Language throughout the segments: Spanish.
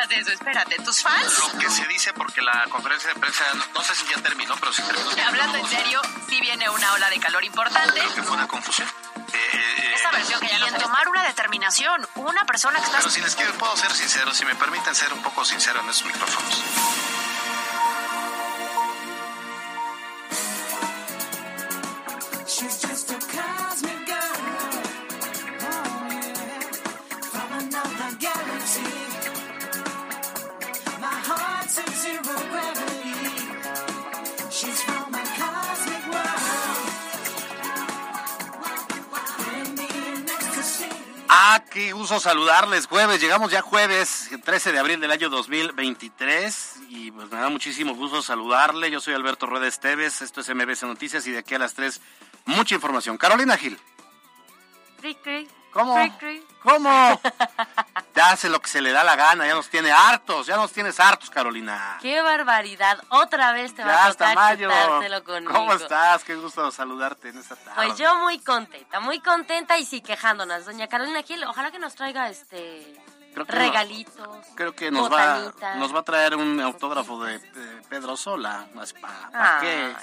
No hagas eso, espérate, ¿tus fans? Lo que se dice porque la conferencia de prensa, no, sé si ya terminó, pero sí terminó. Hablando en serio, sí viene una ola de calor importante. Creo que fue una confusión. Eh, Esta versión que ya y en tomar una determinación, una persona que está... Pero si les quiero, puedo ser sincero, si me permiten ser un poco sincero en estos micrófonos. Qué gusto saludarles. Jueves, llegamos ya jueves, 13 de abril del año 2023 y pues me da muchísimo gusto saludarle. Yo soy Alberto Rueda Esteves, esto es MBC Noticias y de aquí a las 3 mucha información. Carolina Gil. ¿Cómo? ¿Cómo? Ya hace lo que se le da la gana, ya nos tiene hartos, ya nos tienes hartos, Carolina. Qué barbaridad, otra vez te va a tocar mayo. conmigo. ¿Cómo estás? Qué gusto saludarte en esta tarde. Pues yo muy contenta, muy contenta y sí quejándonos. Doña Carolina Gil, ojalá que nos traiga este regalitos. creo que nos va, nos va a traer un autógrafo de, Pedro Sola. ¿Para, ah, qué?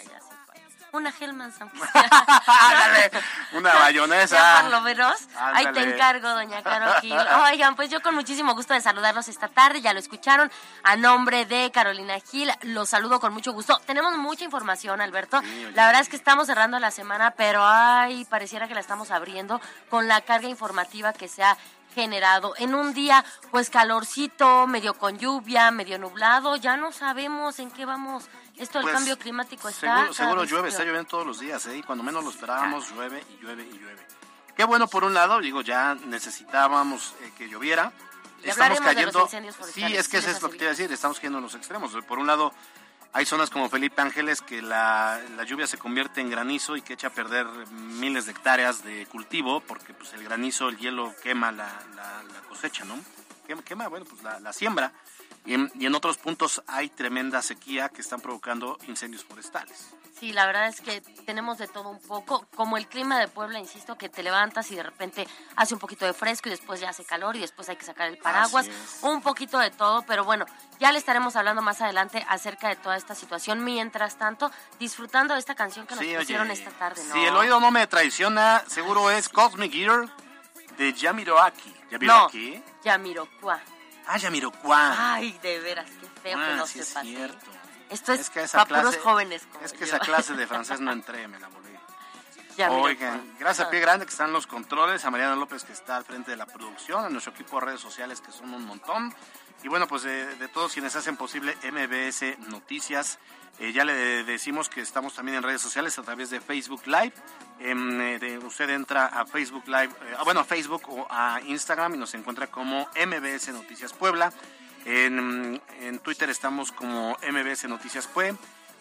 Una Hellman una bayonesa. por lo menos. Ahí te encargo, doña Carol Gil. Oigan, pues yo con muchísimo gusto de saludarlos esta tarde, ya lo escucharon. A nombre de Carolina Gil, los saludo con mucho gusto. Tenemos mucha información, Alberto. la verdad es que estamos cerrando la semana, pero ay, pareciera que la estamos abriendo con la carga informativa que se ha generado en un día pues calorcito, medio con lluvia, medio nublado, ya no sabemos en qué vamos esto del pues, cambio climático está. Seguro, seguro llueve, está lloviendo todos los días, ¿eh? Y cuando menos lo esperábamos, llueve y llueve y llueve. Qué bueno, por un lado, digo, ya necesitábamos eh, que lloviera. estamos cayendo. sí, es que eso es lo que te iba a decir, estamos cayendo en los extremos. Por un lado, hay zonas como Felipe Ángeles que la, lluvia se convierte en granizo y que echa a perder miles de hectáreas de cultivo porque pues el granizo, el hielo quema la, cosecha, ¿no? Quema, bueno, pues la siembra. Y en, otros puntos hay tremenda sequía que están provocando incendios forestales. Sí, la verdad es que tenemos de todo un poco, como el clima de Puebla, insisto, que te levantas y de repente hace un poquito de fresco y después ya hace calor y después hay que sacar el paraguas, un poquito de todo, pero bueno, ya le estaremos hablando más adelante acerca de toda esta situación. Mientras tanto, disfrutando de esta canción que nos pusieron esta tarde, ¿no? Si el oído no me traiciona, seguro es Cosmic Gear de Yamiroaki. ¿Yamiroaki? No, Yamiroquai. Ah, Yamiroquai. Ay, de veras, qué feo que ah, no sí Es cierto. Esto es, que para puros jóvenes como Es que esa clase de francés no entré, me la volví. Oigan, gracias a Pie Grande que están los controles, a Mariana López que está al frente de la producción, a nuestro equipo de redes sociales que son un montón. Y bueno, pues de, todos quienes hacen posible MBS Noticias, eh, ya le decimos que estamos también en redes sociales a través de Facebook Live. Eh, usted entra a Facebook Live, eh, bueno, a Facebook o a Instagram y nos encuentra como MBS Noticias Puebla. En, Twitter estamos como MBS Noticias Pue.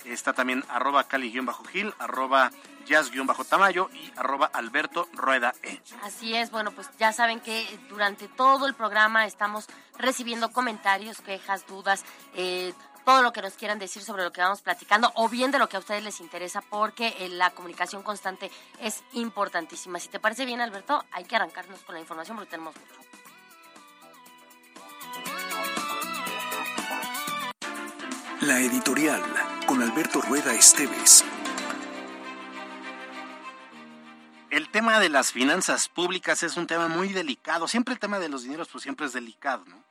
Está también arroba cali-gil, arroba jazz-tamayo y arroba alberto rueda e. Así es, bueno, pues ya saben que durante todo el programa estamos recibiendo comentarios, quejas, dudas, eh, todo lo que nos quieran decir sobre lo que vamos platicando o bien de lo que a ustedes les interesa porque eh, la comunicación constante es importantísima. Si te parece bien, Alberto, hay que arrancarnos con la información porque tenemos mucho. La editorial con Alberto Rueda Esteves. El tema de las finanzas públicas es un tema muy delicado. Siempre el tema de los dineros, pues siempre es delicado, ¿no?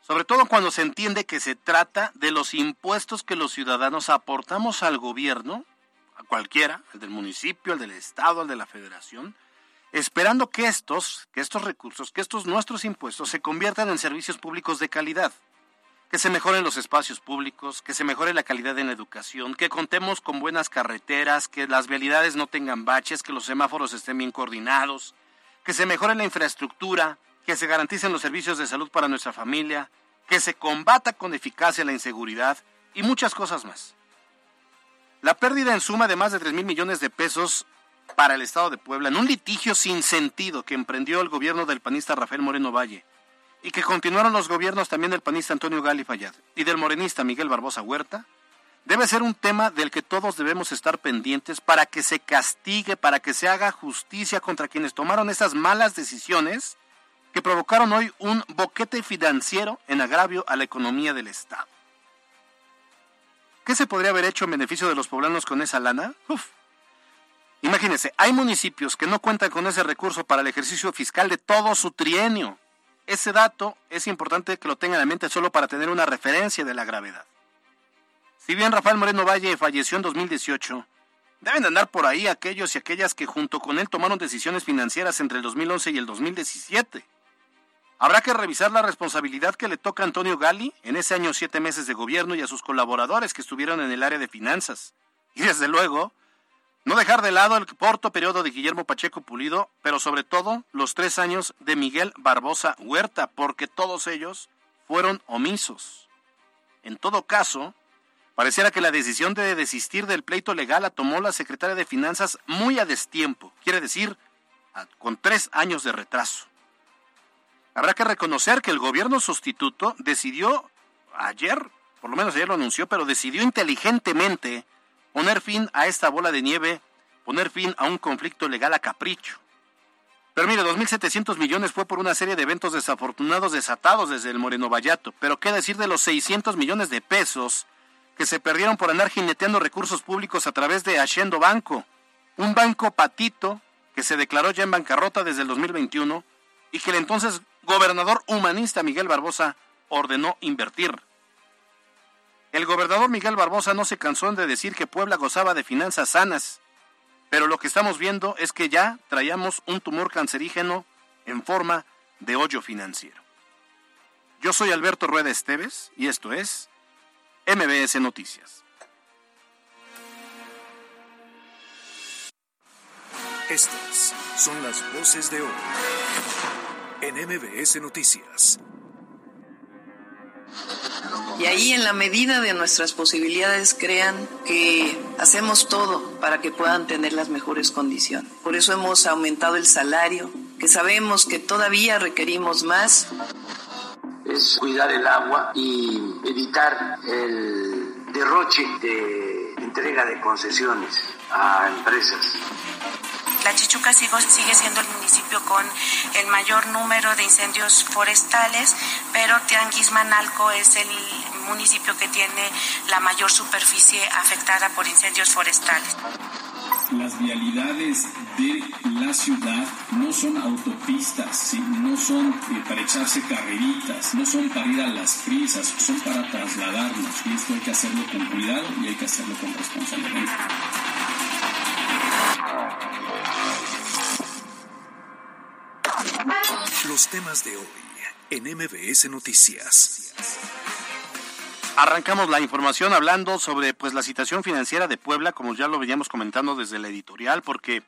Sobre todo cuando se entiende que se trata de los impuestos que los ciudadanos aportamos al gobierno, a cualquiera, el del municipio, el del estado, el de la federación, esperando que estos, que estos recursos, que estos nuestros impuestos se conviertan en servicios públicos de calidad, que se mejoren los espacios públicos, que se mejore la calidad en la educación, que contemos con buenas carreteras, que las vialidades no tengan baches, que los semáforos estén bien coordinados, que se mejore la infraestructura, que se garanticen los servicios de salud para nuestra familia, que se combata con eficacia la inseguridad y muchas cosas más. La pérdida en suma de más de 3 mil millones de pesos para el Estado de Puebla en un litigio sin sentido que emprendió el gobierno del panista Rafael Moreno Valle y que continuaron los gobiernos también del panista Antonio Gali Fayad y del morenista Miguel Barbosa Huerta, debe ser un tema del que todos debemos estar pendientes para que se castigue, para que se haga justicia contra quienes tomaron esas malas decisiones que provocaron hoy un boquete financiero en agravio a la economía del Estado. ¿Qué se podría haber hecho en beneficio de los poblanos con esa lana? Uf. Imagínense, hay municipios que no cuentan con ese recurso para el ejercicio fiscal de todo su trienio. Ese dato es importante que lo tengan en mente solo para tener una referencia de la gravedad. Si bien Rafael Moreno Valle falleció en 2018, deben de andar por ahí aquellos y aquellas que junto con él tomaron decisiones financieras entre el 2011 y el 2017. Habrá que revisar la responsabilidad que le toca a Antonio Gali en ese año siete meses de gobierno y a sus colaboradores que estuvieron en el área de finanzas. Y desde luego, no dejar de lado el corto periodo de Guillermo Pacheco Pulido, pero sobre todo los tres años de Miguel Barbosa Huerta, porque todos ellos fueron omisos. En todo caso, pareciera que la decisión de desistir del pleito legal la tomó la secretaria de Finanzas muy a destiempo, quiere decir, con tres años de retraso. Habrá que reconocer que el gobierno sustituto decidió ayer, por lo menos ayer lo anunció, pero decidió inteligentemente poner fin a esta bola de nieve, poner fin a un conflicto legal a capricho. Pero mire, 2.700 millones fue por una serie de eventos desafortunados desatados desde el Moreno Vallato. Pero qué decir de los 600 millones de pesos que se perdieron por andar jineteando recursos públicos a través de Haciendo Banco, un banco patito que se declaró ya en bancarrota desde el 2021 y que el entonces gobernador humanista Miguel Barbosa ordenó invertir. El gobernador Miguel Barbosa no se cansó de decir que Puebla gozaba de finanzas sanas, pero lo que estamos viendo es que ya traíamos un tumor cancerígeno en forma de hoyo financiero. Yo soy Alberto Rueda Esteves y esto es MBS Noticias. Estas son las voces de hoy en MBS Noticias. Y ahí en la medida de nuestras posibilidades crean que hacemos todo para que puedan tener las mejores condiciones. Por eso hemos aumentado el salario, que sabemos que todavía requerimos más. Es cuidar el agua y evitar el derroche de entrega de concesiones a empresas. La Chichuca sigue siendo el municipio con el mayor número de incendios forestales, pero Tianguismanalco es el municipio que tiene la mayor superficie afectada por incendios forestales. Las vialidades de la ciudad no son autopistas, no son eh, para echarse carreritas, no son para ir a las prisas, son para trasladarnos. Y esto hay que hacerlo con cuidado y hay que hacerlo con responsabilidad. Los temas de hoy en MBS Noticias. Arrancamos la información hablando sobre pues la situación financiera de Puebla, como ya lo veníamos comentando desde la editorial, porque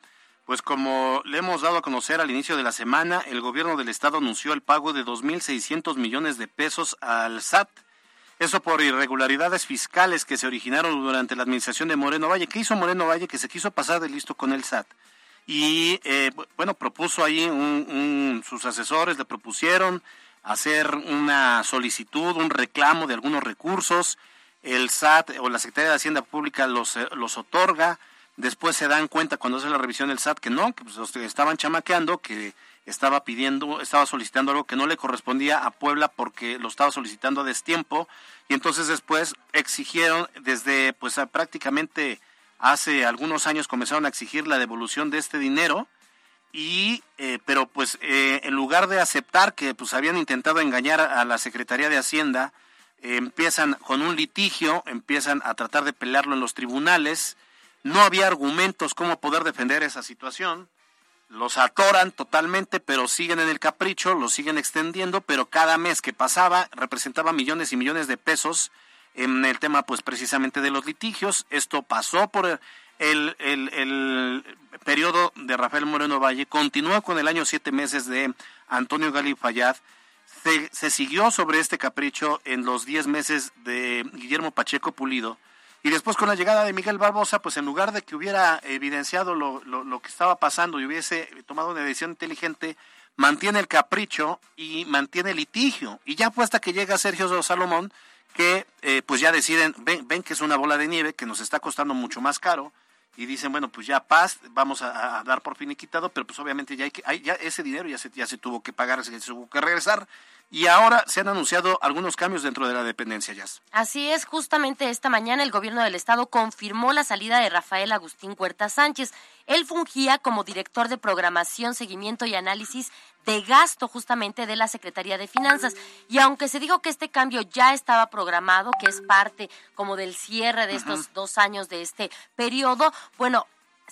pues como le hemos dado a conocer al inicio de la semana, el gobierno del estado anunció el pago de 2.600 millones de pesos al SAT. Eso por irregularidades fiscales que se originaron durante la administración de Moreno Valle. ¿Qué hizo Moreno Valle? Que se quiso pasar de listo con el SAT y eh, bueno, propuso ahí un, sus asesores, le propusieron hacer una solicitud, un reclamo de algunos recursos, el SAT o la Secretaría de Hacienda Pública los, eh, los otorga, después se dan cuenta cuando hace la revisión del SAT que no, que pues, estaban chamaqueando, que estaba pidiendo, estaba solicitando algo que no le correspondía a Puebla porque lo estaba solicitando a destiempo. Y entonces después exigieron desde pues prácticamente hace algunos años comenzaron a exigir la devolución de este dinero y eh, pero pues eh, en lugar de aceptar que pues habían intentado engañar a la Secretaría de Hacienda empiezan con un litigio empiezan a tratar de pelearlo en los tribunales. No había argumentos cómo poder defender esa situación. Los atoran totalmente pero siguen en el capricho los siguen extendiendo pero cada mes que pasaba representaba millones y millones de pesos en el tema pues precisamente de los litigios. Esto pasó por el, el, periodo de Rafael Moreno Valle, continuó con el año siete meses de Antonio Gali Fayad. se, se siguió sobre este capricho en los 10 meses de Guillermo Pacheco Pulido y después con la llegada de Miguel Barbosa, pues en lugar de que hubiera evidenciado lo, lo, que estaba pasando y hubiese tomado una decisión inteligente, mantiene el capricho y mantiene el litigio. Y ya pues hasta que llega Sergio Salomón, que eh, pues ya deciden, ven, ven que es una bola de nieve que nos está costando mucho más caro, y dicen, bueno, pues ya paz, vamos a, dar por fin quitado, pero pues obviamente ya, hay que, ya ese dinero ya se, ya se tuvo que pagar, se tuvo que regresar, y ahora se han anunciado algunos cambios dentro de la dependencia, ya. Así es, justamente esta mañana el gobierno del estado confirmó la salida de Rafael Agustín Huerta Sánchez. Él fungía como director de programación, seguimiento y análisis de gasto justamente de la Secretaría de Finanzas. Y aunque se dijo que este cambio ya estaba programado, que es parte como del cierre de estos dos años de este periodo, bueno,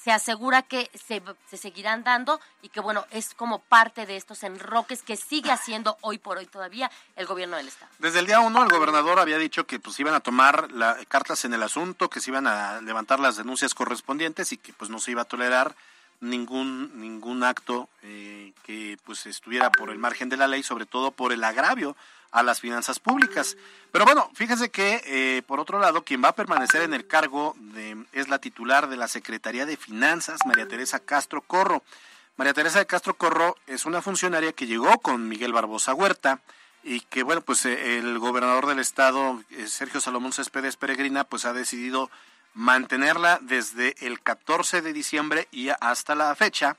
se asegura que se, seguirán dando y que, bueno, es como parte de estos enroques que sigue haciendo hoy por hoy todavía el gobierno del Estado. Desde el día uno, el gobernador había dicho que pues iban a tomar las cartas en el asunto, que se iban a levantar las denuncias correspondientes y que pues no se iba a tolerar ningún ningún acto eh, que pues estuviera por el margen de la ley, sobre todo por el agravio a las finanzas públicas. Pero bueno, fíjense que eh, por otro lado, quien va a permanecer en el cargo de, es la titular de la Secretaría de Finanzas, María Teresa Castro Corro. María Teresa de Castro Corro es una funcionaria que llegó con Miguel Barbosa Huerta y que bueno, pues eh, el gobernador del estado, eh, Sergio Salomón Céspedes Peregrina, pues ha decidido mantenerla desde el 14 de diciembre y hasta la fecha.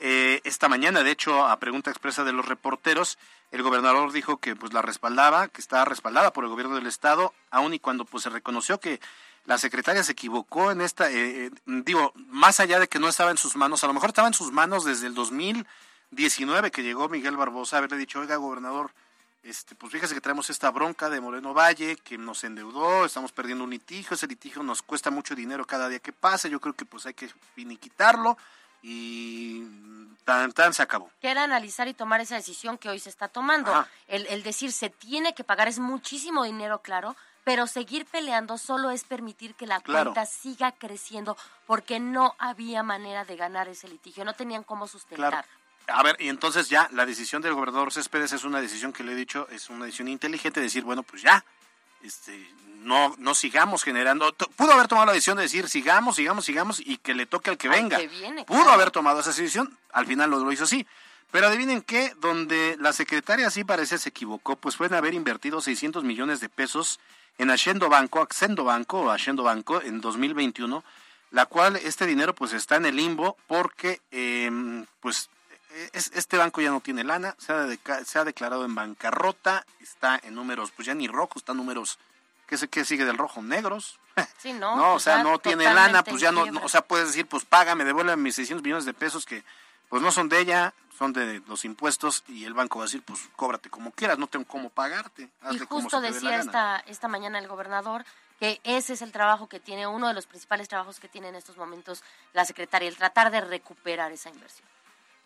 esta mañana, de hecho, a pregunta expresa de los reporteros, el gobernador dijo que pues la respaldaba, que estaba respaldada por el gobierno del estado, aun y cuando pues se reconoció que la secretaria se equivocó en esta, eh, eh, digo, más allá de que no estaba en sus manos, a lo mejor estaba en sus manos desde el 2019 que llegó Miguel Barbosa haberle dicho, oiga, gobernador, este, pues fíjese que traemos esta bronca de Moreno Valle, que nos endeudó, estamos perdiendo un litigio, ese litigio nos cuesta mucho dinero cada día que pasa, yo creo que pues hay que finiquitarlo, y tan tan se acabó. Que era analizar y tomar esa decisión que hoy se está tomando. El, el, decir se tiene que pagar es muchísimo dinero, claro, pero seguir peleando solo es permitir que la cuenta siga creciendo porque no había manera de ganar ese litigio, no tenían cómo sustentar. A ver, y entonces ya la decisión del gobernador Céspedes es una decisión que le he dicho, es una decisión inteligente, decir, bueno, pues ya, este, no, no sigamos generando. Pudo haber tomado la decisión de decir sigamos, sigamos, sigamos y que le toque al que venga. Pudo haber tomado esa decisión, al final lo, hizo así. Pero adivinen qué, donde la secretaria sí parece se equivocó, pues fue haber invertido 600 millones de pesos en Haciendo Banco, Accendo Banco o Haciendo Banco en 2021, la cual este dinero pues está en el limbo porque em, pues este banco ya no tiene lana, se ha, se ha declarado en bancarrota, está en números pues ya ni rojos, está en números ¿Qué, sigue del rojo? ¿Negros? Sí, no. no, o sea, no tiene lana, pues ya no, o sea, puedes decir, pues págame, devuélveme mis 600 millones de pesos que pues no son de ella, son de los impuestos y el banco va a decir, pues cóbrate como quieras, no tengo cómo pagarte. y justo decía esta, esta mañana el gobernador que ese es el trabajo que tiene, uno de los principales trabajos que tiene en estos momentos la secretaria, el tratar de recuperar esa inversión.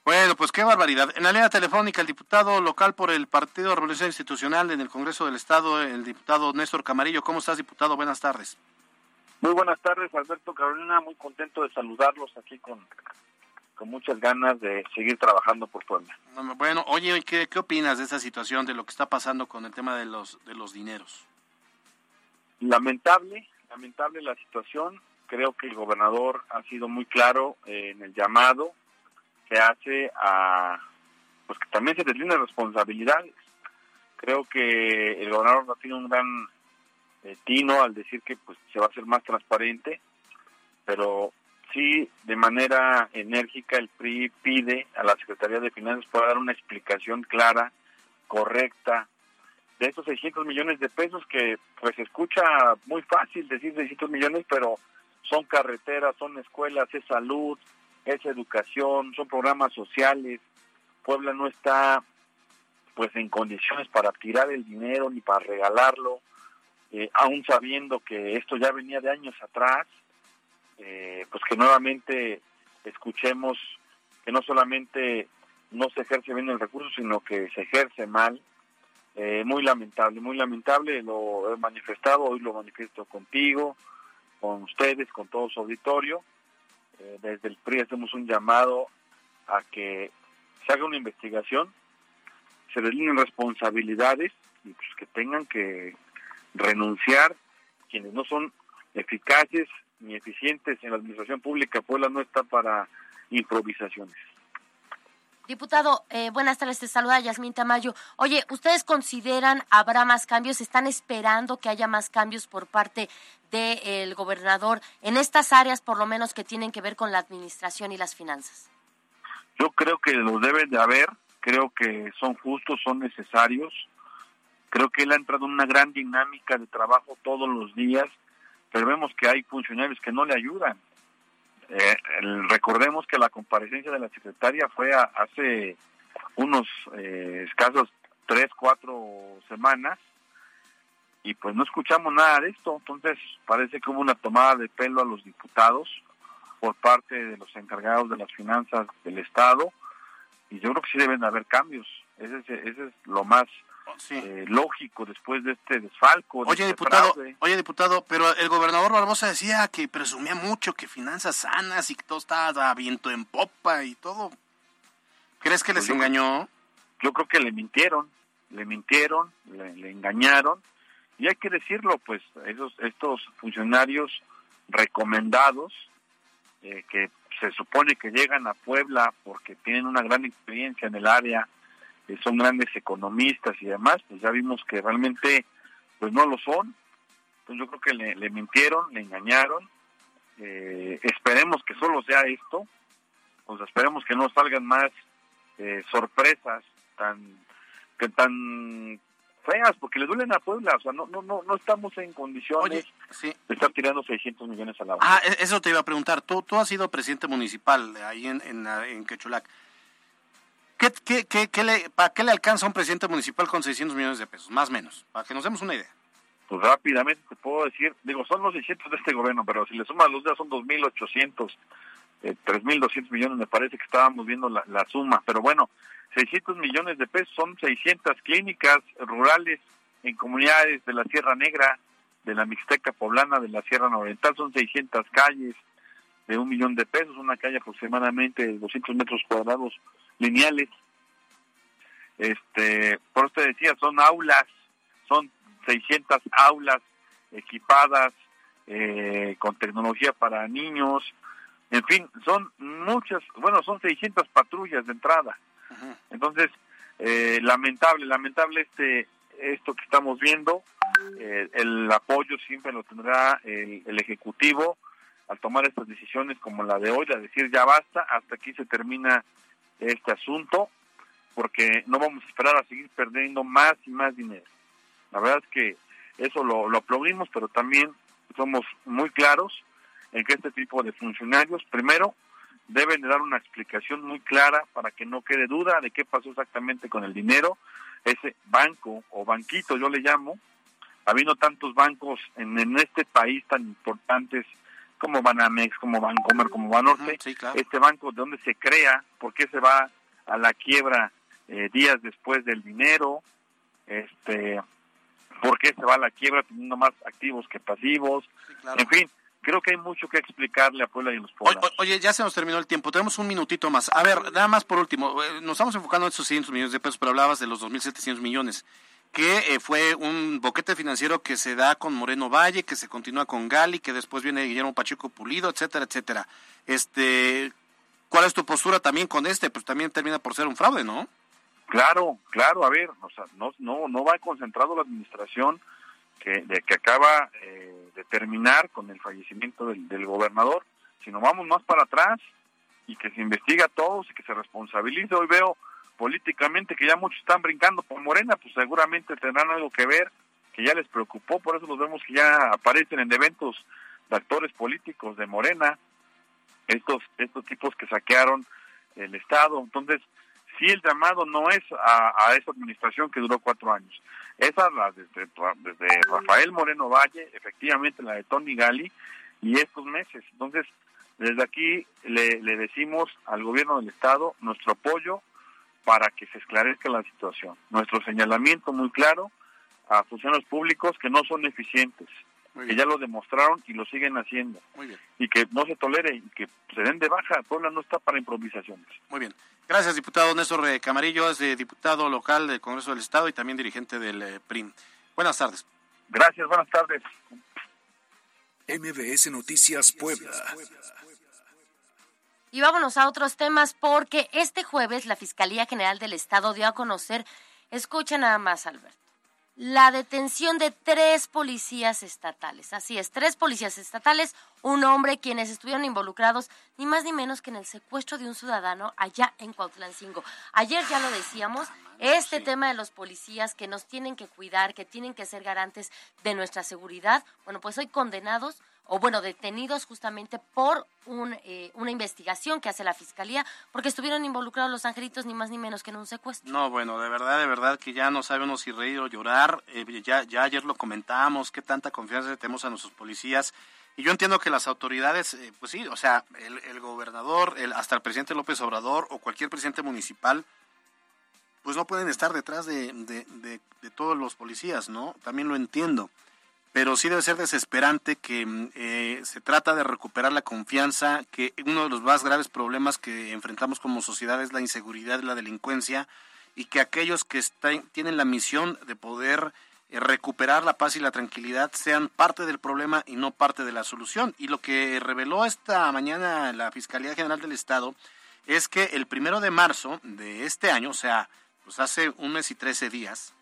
Bueno, pues qué barbaridad. En la línea telefónica, el diputado local por el Partido de Revolución Institucional en el Congreso del Estado, el diputado Néstor Camarillo. ¿Cómo estás, diputado? Buenas tardes. Muy buenas tardes, Alberto Carolina. Muy contento de saludarlos aquí con, con muchas ganas de seguir trabajando por Puebla. Bueno, oye, ¿qué, ¿qué opinas de esa situación, de lo que está pasando con el tema de los, de los dineros? Lamentable, lamentable la situación. Creo que el gobernador ha sido muy claro en el llamado se hace a pues que también se tiene responsabilidades. Creo que el gobernador no tiene un gran eh, tino al decir que pues se va a hacer más transparente, pero sí de manera enérgica el PRI pide a la Secretaría de Finanzas para dar una explicación clara, correcta, de esos 600 millones de pesos que pues escucha muy fácil decir 600 millones, pero son carreteras, son escuelas, es salud, es educación, son programas sociales. Puebla no está pues en condiciones para tirar el dinero ni para regalarlo, eh, aún sabiendo que esto ya venía de años atrás, eh, pues que nuevamente escuchemos que no solamente no se ejerce bien el recurso, sino que se ejerce mal. Eh, muy lamentable, muy lamentable, lo he manifestado, hoy lo manifiesto contigo, con ustedes, con todo su auditorio, eh, desde el PRI hacemos un llamado a que se haga una investigación, se deslineen responsabilidades y pues que tengan que renunciar quienes no son eficaces ni eficientes en la administración pública. Puebla no está para improvisaciones. Diputado, eh, buenas tardes, te saluda Yasmín Tamayo. Oye, ¿ustedes consideran habrá más cambios? ¿Están esperando que haya más cambios por parte del gobernador en estas áreas, por lo menos que tienen que ver con la administración y las finanzas? Yo creo que los deben de haber, creo que son justos, son necesarios. Creo que él ha entrado en una gran dinámica de trabajo todos los días, pero vemos que hay funcionarios que no le ayudan. Eh, recordemos que la comparecencia de la secretaria fue hace unos eh, escasos tres, cuatro semanas y pues no escuchamos nada de esto. Entonces parece que hubo una tomada de pelo a los diputados por parte de los encargados de las finanzas del Estado y yo creo que sí deben haber cambios. Ese es, ese es lo más eh, lógico después de este desfalco. oye, este diputado, oye, diputado, pero el gobernador Barbosa decía que presumía mucho que finanzas sanas y que todo estaba a viento en popa y todo. ¿Crees que les pues engañó? Yo creo que le mintieron, le mintieron, le, engañaron y hay que decirlo, pues esos estos funcionarios recomendados eh, que se supone que llegan a Puebla porque tienen una gran experiencia en el área son grandes economistas y demás, pues ya vimos que realmente pues no lo son. Entonces yo creo que le, mintieron, le engañaron. Eh, esperemos que solo sea esto, pues esperemos que no salgan más eh, sorpresas tan que tan feas porque le duelen a Puebla, o sea, no no no no estamos en condiciones de estar tirando 600 millones a la Ah, e, eso te iba a preguntar. Tú tú has sido presidente municipal ahí en en, en Quechulac. ¿Qué, qué, qué, le, ¿Para qué le alcanza un presidente municipal con 600 millones de pesos? Más o menos, para que nos demos una idea. Pues rápidamente te puedo decir, digo, son los 600 de este gobierno, pero si le sumas los días son 2.800, eh, 3.200 millones, me parece que estábamos viendo la, la suma. Pero bueno, 600 millones de pesos son 600 clínicas rurales en comunidades de la Sierra Negra, de la Mixteca Poblana, de la Sierra Oriental, son 600 calles de un millón de pesos, una calle aproximadamente de 200 metros cuadrados lineales. Este, por eso te decía, son aulas, son 600 aulas equipadas eh, con tecnología para niños, en fin, son muchas, bueno, son 600 patrullas de entrada. Entonces, eh, lamentable, lamentable este esto que estamos viendo. Eh, el apoyo siempre lo tendrá el, el, Ejecutivo al tomar estas decisiones como la de hoy, a decir ya basta, hasta aquí se termina este asunto, porque no vamos a esperar a seguir perdiendo más y más dinero. La verdad es que eso lo, aplaudimos, pero también somos muy claros en que este tipo de funcionarios, primero, deben de dar una explicación muy clara para que no quede duda de qué pasó exactamente con el dinero. Ese banco o banquito, yo le llamo, habiendo tantos bancos en, en este país tan importantes como Banamex, como Bancomer, como Banorte, este banco de dónde se crea, por qué se va a la quiebra eh, días después del dinero, este, por qué se va a la quiebra teniendo más activos que pasivos, en fin, creo que hay mucho que explicarle a Puebla y a los pueblos. Oye, ya se nos terminó el tiempo, tenemos un minutito más. A ver, nada más por último, eh, nos estamos enfocando en estos 600 millones de pesos, pero hablabas de los 2.700 millones que eh, fue un boquete financiero que se da con Moreno Valle, que se continúa con Gali, que después viene Guillermo Pacheco Pulido, etcétera, etcétera. Este, ¿cuál es tu postura también con este? Pues también termina por ser un fraude, ¿no? Claro, claro, a ver, o sea, no, no, no va concentrado la administración que, de que acaba eh, de terminar con el fallecimiento del, gobernador, sino vamos más para atrás y que se investiga a todos y que se responsabilice. Hoy veo políticamente, que ya muchos están brincando por Morena, pues seguramente tendrán algo que ver, que ya les preocupó, por eso los vemos que ya aparecen en eventos de actores políticos de Morena, estos, estos tipos que saquearon el Estado. Entonces, sí el llamado no es a, esa administración que duró cuatro años, es a la desde, Rafael Moreno Valle, efectivamente la de Tony Gali, y estos meses. Entonces, desde aquí le decimos al gobierno del Estado nuestro apoyo, para que se esclarezca la situación. Nuestro señalamiento muy claro a funcionarios públicos que no son eficientes, que ya lo demostraron y lo siguen haciendo. Muy bien. Y que no se tolere y que se den de baja. Puebla no está para improvisaciones. Muy bien. Gracias, diputado Néstor Camarillo, es diputado local del Congreso del Estado y también dirigente del eh, PRIM. Buenas tardes. Gracias, buenas tardes. MBS Noticias Puebla. Y vámonos a otros temas porque este jueves la Fiscalía General del Estado dio a conocer, escucha nada más Alberto, la detención de tres policías estatales. Así es, tres policías estatales, un hombre quienes estuvieron involucrados ni más ni menos que en el secuestro de un ciudadano allá en Cuautlancingo. Ayer ya lo decíamos, este tema de los policías que nos tienen que cuidar, que tienen que ser garantes de nuestra seguridad, bueno, pues hoy condenados o bueno, detenidos justamente por un, eh, una investigación que hace la fiscalía, porque estuvieron involucrados los angelitos ni más ni menos que en un secuestro. No, bueno, de verdad, de verdad que ya no sabemos si reír o llorar. Eh, ya, ya ayer lo comentamos, qué tanta confianza tenemos a nuestros policías. Y yo entiendo que las autoridades, eh, pues sí, o sea, el, gobernador, el, hasta el presidente López Obrador o cualquier presidente municipal, pues no pueden estar detrás de, de, de todos los policías, ¿no? También lo entiendo pero sí debe ser desesperante que mm, eh, se trata de recuperar la confianza, que uno de los más graves problemas que enfrentamos como sociedad es la inseguridad y la delincuencia, y que aquellos que tienen la misión de poder eh, recuperar la paz y la tranquilidad sean parte del problema y no parte de la solución. Y lo que reveló esta mañana la Fiscalía General del Estado es que el primero de marzo de este año, o sea, pues hace un mes y trece días,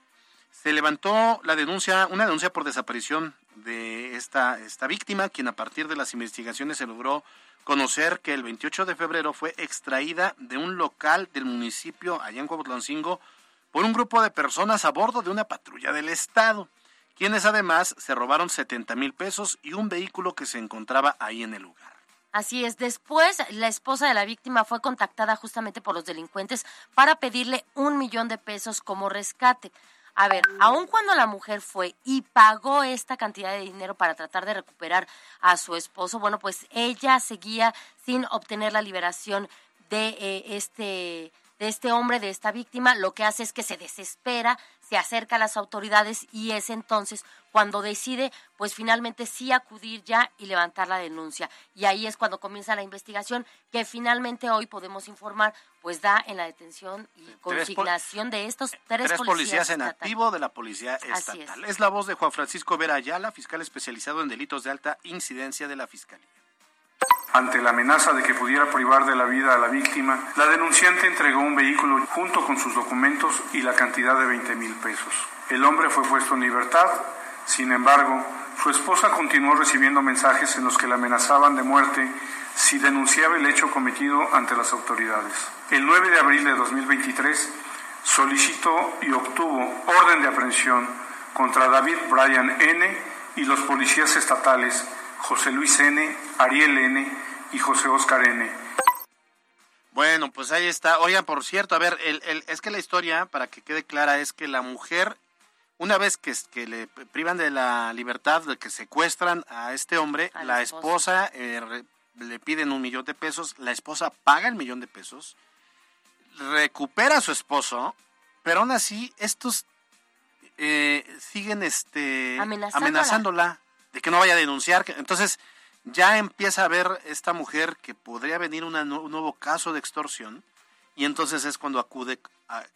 se levantó la denuncia, una denuncia por desaparición de esta, esta víctima, quien a partir de las investigaciones se logró conocer que el 28 de febrero fue extraída de un local del municipio allá en Cuautlancingo por un grupo de personas a bordo de una patrulla del Estado, quienes además se robaron 70 mil pesos y un vehículo que se encontraba ahí en el lugar. Así es, después la esposa de la víctima fue contactada justamente por los delincuentes para pedirle un millón de pesos como rescate. A ver, aun cuando la mujer fue y pagó esta cantidad de dinero para tratar de recuperar a su esposo, bueno, pues ella seguía sin obtener la liberación de eh, este de este hombre, de esta víctima, lo que hace es que se desespera, se acerca a las autoridades y es entonces cuando decide, pues finalmente sí acudir ya y levantar la denuncia. Y ahí es cuando comienza la investigación que finalmente hoy podemos informar, pues da en la detención y consignación de estos tres, policías, en activo de la Policía Estatal. Es. es la voz de Juan Francisco Vera Ayala, fiscal especializado en delitos de alta incidencia de la Fiscalía. Ante la amenaza de que pudiera privar de la vida a la víctima, la denunciante entregó un vehículo junto con sus documentos y la cantidad de 20 mil pesos. El hombre fue puesto en libertad, sin embargo, su esposa continuó recibiendo mensajes en los que la amenazaban de muerte si denunciaba el hecho cometido ante las autoridades. El 9 de abril de 2023 solicitó y obtuvo orden de aprehensión contra David Bryan N. y los policías estatales José Luis N., Ariel N. y José Oscar N. Bueno, pues ahí está. Oigan, por cierto, a ver, es que la historia, para que quede clara, es que la mujer, una vez que, que le privan de la libertad, de que secuestran a este hombre, la esposa, eh, le piden un millón de pesos, la esposa paga el millón de pesos, recupera a su esposo, pero aún así estos eh, siguen este, amenazándola de que no vaya a denunciar. Entonces ya empieza a ver esta mujer que podría venir un nuevo caso de extorsión y entonces es cuando acude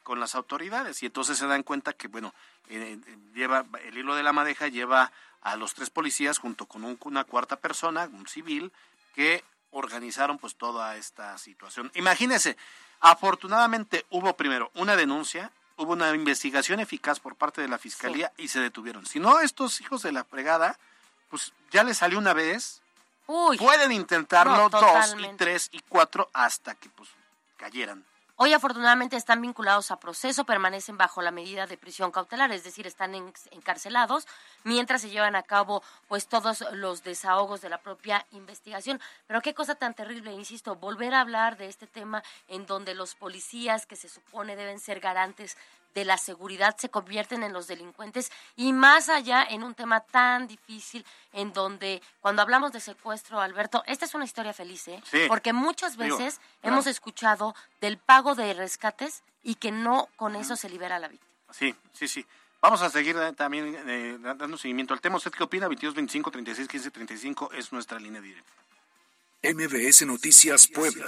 con las autoridades y entonces se dan cuenta que, bueno, eh, lleva el hilo de la madeja lleva a los tres policías junto con una cuarta persona, un civil, que organizaron pues toda esta situación. Imagínense, afortunadamente hubo primero una denuncia, hubo una investigación eficaz por parte de la fiscalía y se detuvieron. Si no, estos hijos de la fregada pues ya le salió una vez. Pueden intentarlo dos y tres y cuatro hasta que pues cayeran. Hoy afortunadamente están vinculados a proceso, permanecen bajo la medida de prisión cautelar, es decir, están encarcelados mientras se llevan a cabo pues todos los desahogos de la propia investigación. Pero qué cosa tan terrible, insisto, volver a hablar de este tema en donde los policías que se supone deben ser garantes de la seguridad se convierten en los delincuentes y más allá en un tema tan difícil en donde cuando hablamos de secuestro, Alberto, esta es una historia feliz, ¿eh? Porque muchas veces hemos escuchado del pago de rescates y que no con eso se libera la víctima. Sí, sí, sí. Vamos a seguir eh, también eh, dando seguimiento al tema. ¿Usted qué opina? 22 25 36 15 35 es nuestra línea directa. MBS Noticias Puebla.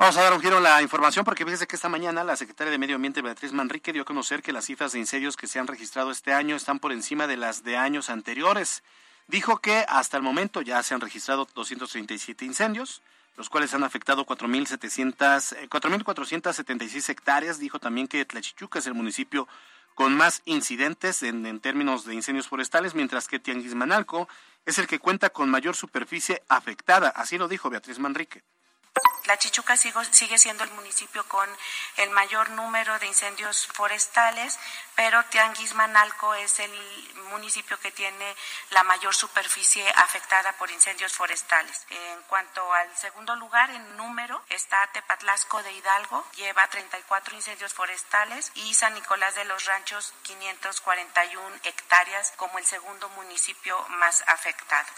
Vamos a dar un giro a la información porque fíjese que esta mañana la secretaria de Medio Ambiente Beatriz Manrique dio a conocer que las cifras de incendios que se han registrado este año están por encima de las de años anteriores. Dijo que hasta el momento ya se han registrado 237 incendios, los cuales han afectado 4.476 eh, hectáreas. Dijo también que Tlachichuca es el municipio con más incidentes en, términos de incendios forestales, mientras que Tianguismanalco es el que cuenta con mayor superficie afectada. Así lo dijo Beatriz Manrique. La Chichuca sigue siendo el municipio con el mayor número de incendios forestales, pero Tianguismanalco es el municipio que tiene la mayor superficie afectada por incendios forestales. En cuanto al segundo lugar en número está Tepatlasco de Hidalgo, lleva 34 incendios forestales y San Nicolás de los Ranchos 541 hectáreas como el segundo municipio más afectado.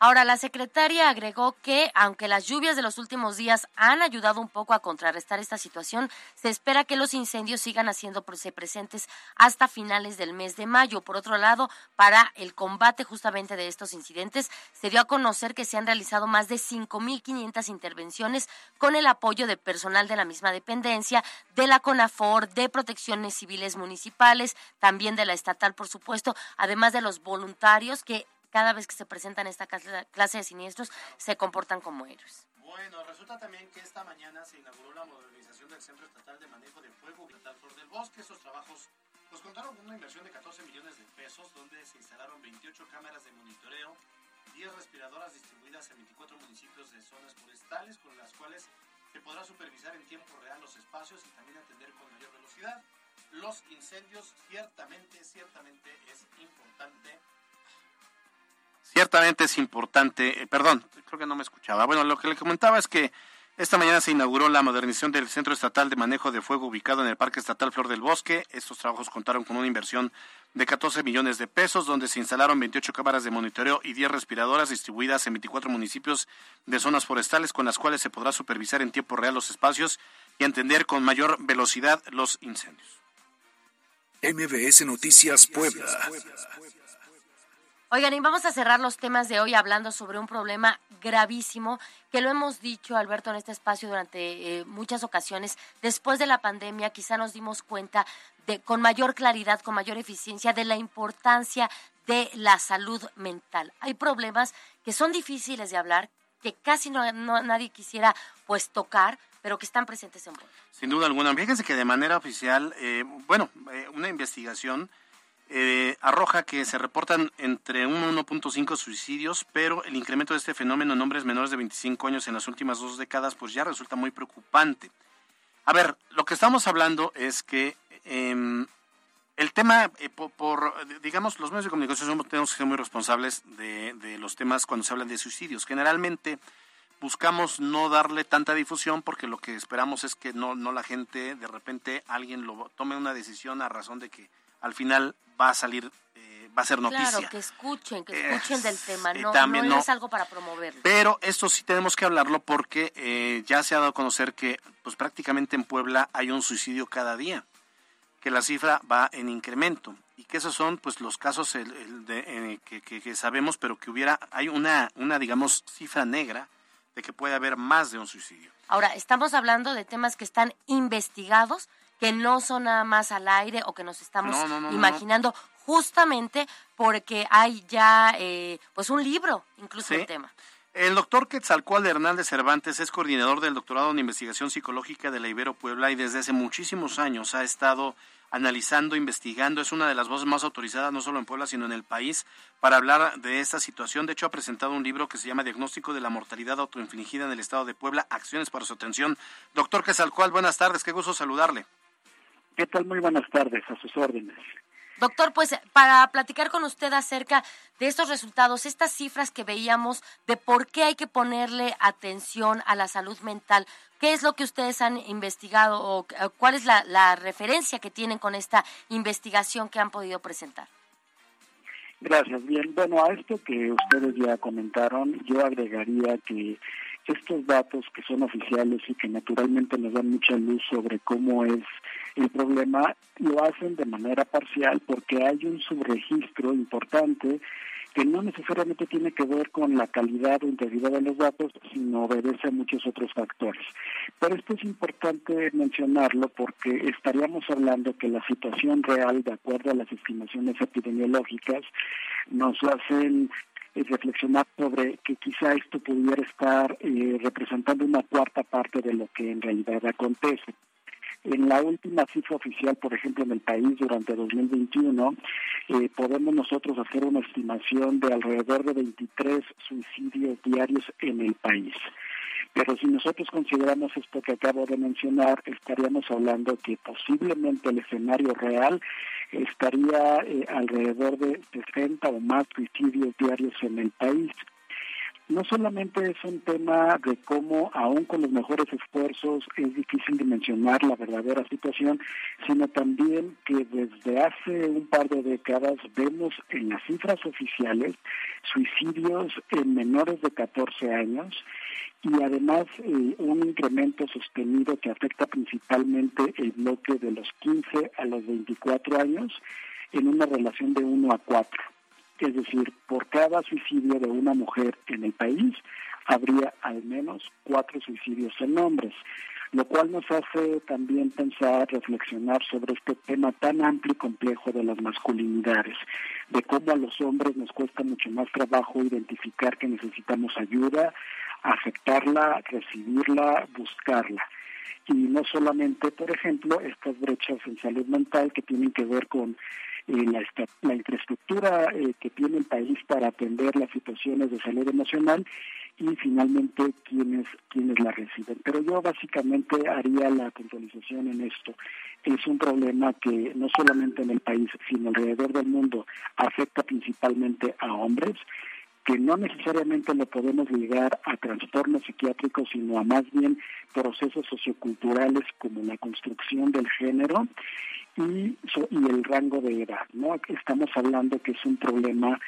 Ahora, la secretaria agregó que, aunque las lluvias de los últimos días han ayudado un poco a contrarrestar esta situación, se espera que los incendios sigan haciéndose presentes hasta finales del mes de mayo. Por otro lado, para el combate justamente de estos incidentes, se dio a conocer que se han realizado más de 5.500 intervenciones con el apoyo de personal de la misma dependencia, de la CONAFOR, de protecciones civiles municipales, también de la estatal, por supuesto, además de los voluntarios que cada vez que se presentan esta clase de siniestros, se comportan como héroes. Bueno, resulta también que esta mañana se inauguró la modernización del Centro Estatal de Manejo de Fuego Estatal Flor del Bosque. Esos trabajos pues contaron con una inversión de 14 millones de pesos, donde se instalaron 28 cámaras de monitoreo, 10 respiradoras distribuidas en 24 municipios de zonas forestales, con las cuales se podrá supervisar en tiempo real los espacios y también atender con mayor velocidad. Los incendios ciertamente, ciertamente es importante ciertamente es importante, eh, perdón, creo que no me escuchaba. Bueno, lo que le comentaba es que esta mañana se inauguró la modernización del Centro Estatal de Manejo de Fuego ubicado en el Parque Estatal Flor del Bosque. Estos trabajos contaron con una inversión de 14 millones de pesos, donde se instalaron 28 cámaras de monitoreo y 10 respiradoras distribuidas en 24 municipios de zonas forestales, con las cuales se podrá supervisar en tiempo real los espacios y entender con mayor velocidad los incendios. MBS Noticias Puebla. Oigan, y vamos a cerrar los temas de hoy hablando sobre un problema gravísimo que lo hemos dicho, Alberto, en este espacio durante eh, muchas ocasiones. Después de la pandemia, quizá nos dimos cuenta de, con mayor claridad, con mayor eficiencia, de la importancia de la salud mental. Hay problemas que son difíciles de hablar, que casi no, nadie quisiera pues tocar, pero que están presentes en Puebla. Sin duda alguna. Fíjense que de manera oficial, eh, bueno, eh, una investigación eh, arroja que se reportan entre 1 y 1.5 suicidios, pero el incremento de este fenómeno en hombres menores de 25 años en las últimas dos décadas pues ya resulta muy preocupante. A ver, lo que estamos hablando es que em, el tema, eh, por, digamos, los medios de comunicación tenemos que ser muy responsables de, de los temas cuando se hablan de suicidios. Generalmente buscamos no darle tanta difusión porque lo que esperamos es que no, no la gente, de repente alguien lo tome una decisión a razón de que al final va a salir, eh, va a ser noticia. Claro, que escuchen, que escuchen del tema, no, también no, es algo para promoverlo. Pero esto sí tenemos que hablarlo porque eh, ya se ha dado a conocer que pues prácticamente en Puebla hay un suicidio cada día, que la cifra va en incremento y que esos son pues los casos el, de, eh, que, que, sabemos, pero que hubiera, hay una, una digamos cifra negra de que puede haber más de un suicidio. Ahora, estamos hablando de temas que están investigados, que no son nada más al aire o que nos estamos imaginando justamente porque hay ya eh, pues un libro incluso el tema. El doctor Quetzalcoatl Hernández Cervantes es coordinador del doctorado en investigación psicológica de la Ibero Puebla y desde hace muchísimos años ha estado analizando, investigando, es una de las voces más autorizadas no solo en Puebla, sino en el país para hablar de esta situación. De hecho, ha presentado un libro que se llama Diagnóstico de la mortalidad autoinfligida en el estado de Puebla, acciones para su atención. Doctor Quetzalcoatl, buenas tardes, qué gusto saludarle. ¿Qué tal? Muy buenas tardes, a sus órdenes. Doctor, pues para platicar con usted acerca de estos resultados, estas cifras que veíamos de por qué hay que ponerle atención a la salud mental, ¿qué es lo que ustedes han investigado o cuál es la, la referencia que tienen con esta investigación que han podido presentar? Gracias. Bien, bueno, a esto que ustedes ya comentaron, yo agregaría que estos datos que son oficiales y que naturalmente nos dan mucha luz sobre cómo es El problema lo hacen de manera parcial porque hay un subregistro importante que no necesariamente tiene que ver con la calidad o integridad de los datos, sino obedece a muchos otros factores. Pero esto es importante mencionarlo porque estaríamos hablando que la situación real, de acuerdo a las estimaciones epidemiológicas, nos hacen eh, reflexionar sobre que quizá esto pudiera estar eh, representando una cuarta parte de lo que en realidad acontece. En la última cifra oficial, por ejemplo, en el país durante 2021, eh, podemos nosotros hacer una estimación de alrededor de 23 suicidios diarios en el país. Pero si nosotros consideramos esto que acabo de mencionar, estaríamos hablando que posiblemente el escenario real estaría eh, alrededor de 60 o más suicidios diarios en el país no solamente es un tema de cómo, aún con los mejores esfuerzos, es difícil dimensionar la verdadera situación, sino también que desde hace un par de décadas vemos en las cifras oficiales suicidios en menores de 14 años y además eh, un incremento sostenido que afecta principalmente el bloque de los 15 a los 24 años en una relación de 1 a 4 es decir, por cada suicidio de una mujer en el país habría al menos cuatro suicidios en hombres, lo cual nos hace también pensar, reflexionar sobre este tema tan amplio y complejo de las masculinidades, de cómo a los hombres nos cuesta mucho más trabajo identificar que necesitamos ayuda, aceptarla, recibirla, buscarla. Y no solamente, por ejemplo, estas brechas en salud mental que tienen que ver con la, la, infraestructura eh, que tiene el país para atender las situaciones de salud emocional y finalmente quienes quienes la reciben. Pero yo básicamente haría la puntualización en esto. Es un problema que no solamente en el país, sino alrededor del mundo afecta principalmente a hombres que no necesariamente lo podemos ligar a trastornos psiquiátricos, sino a más bien procesos socioculturales como la construcción del género y, el rango de edad. ¿no? Estamos hablando que es un problema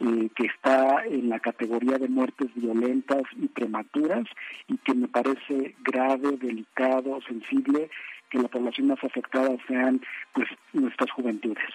eh, que está en la categoría de muertes violentas y prematuras y que me parece grave, delicado, sensible que la población más afectada sean pues nuestras juventudes.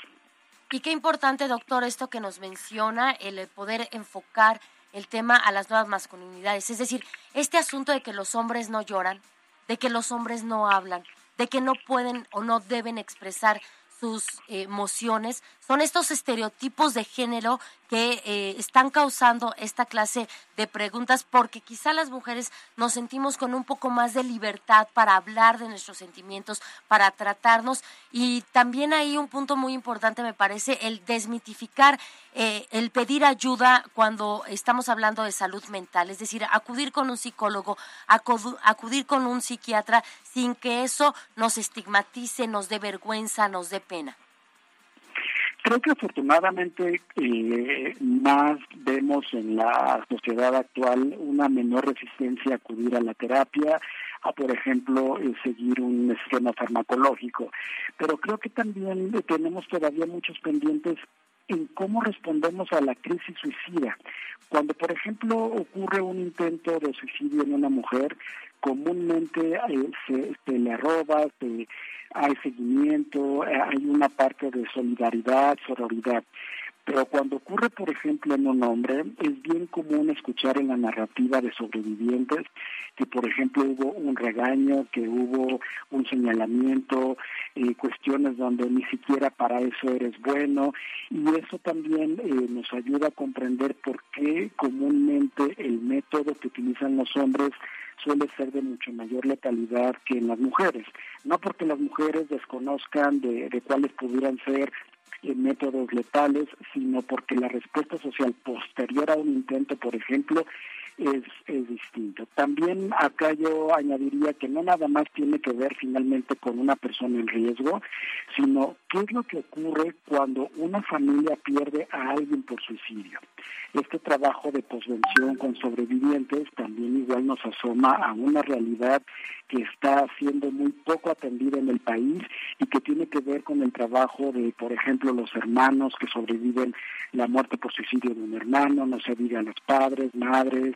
Y qué importante, doctor, esto que nos menciona, el poder enfocar el tema a las nuevas masculinidades. Es decir, este asunto de que los hombres no lloran, de que los hombres no hablan, de que no pueden o no deben expresar sus emociones, son estos estereotipos de género que eh, están causando esta clase de preguntas porque quizá las mujeres nos sentimos con un poco más de libertad para hablar de nuestros sentimientos, para tratarnos y también hay un punto muy importante me parece el desmitificar, eh, el pedir ayuda cuando estamos hablando de salud mental, es decir, acudir con un psicólogo, acudir con un psiquiatra sin que eso nos estigmatice, nos dé vergüenza, nos dé pena. Creo que afortunadamente eh, más vemos en la sociedad actual una menor resistencia a acudir a la terapia, a por ejemplo eh, seguir un esquema farmacológico. Pero creo que también tenemos todavía muchos pendientes en cómo respondemos a la crisis suicida. Cuando, por ejemplo, ocurre un intento de suicidio en una mujer, comúnmente eh, se, se, le arroba, se hay seguimiento, eh, hay una parte de solidaridad, sororidad. Pero cuando ocurre, por ejemplo, en un hombre, es bien común escuchar en la narrativa de sobrevivientes que, por ejemplo, hubo un regaño, que hubo un señalamiento, eh, cuestiones donde ni siquiera para eso eres bueno, y eso también eh, nos ayuda a comprender por qué comúnmente el método que utilizan los hombres suele ser de mucho mayor letalidad que en las mujeres. No porque las mujeres desconozcan de, cuáles pudieran ser métodos letales, sino porque la respuesta social posterior a un intento, por ejemplo, es, es distinto. También acá yo añadiría que no nada más tiene que ver finalmente con una persona en riesgo, sino qué es lo que ocurre cuando una familia pierde a alguien por suicidio. Este trabajo de posvención con sobrevivientes también igual nos asoma a una realidad que está siendo muy poco atendida en el país y que tiene que ver con el trabajo de, por ejemplo, los hermanos que sobreviven la muerte por suicidio de un hermano, no se diga los padres, madres,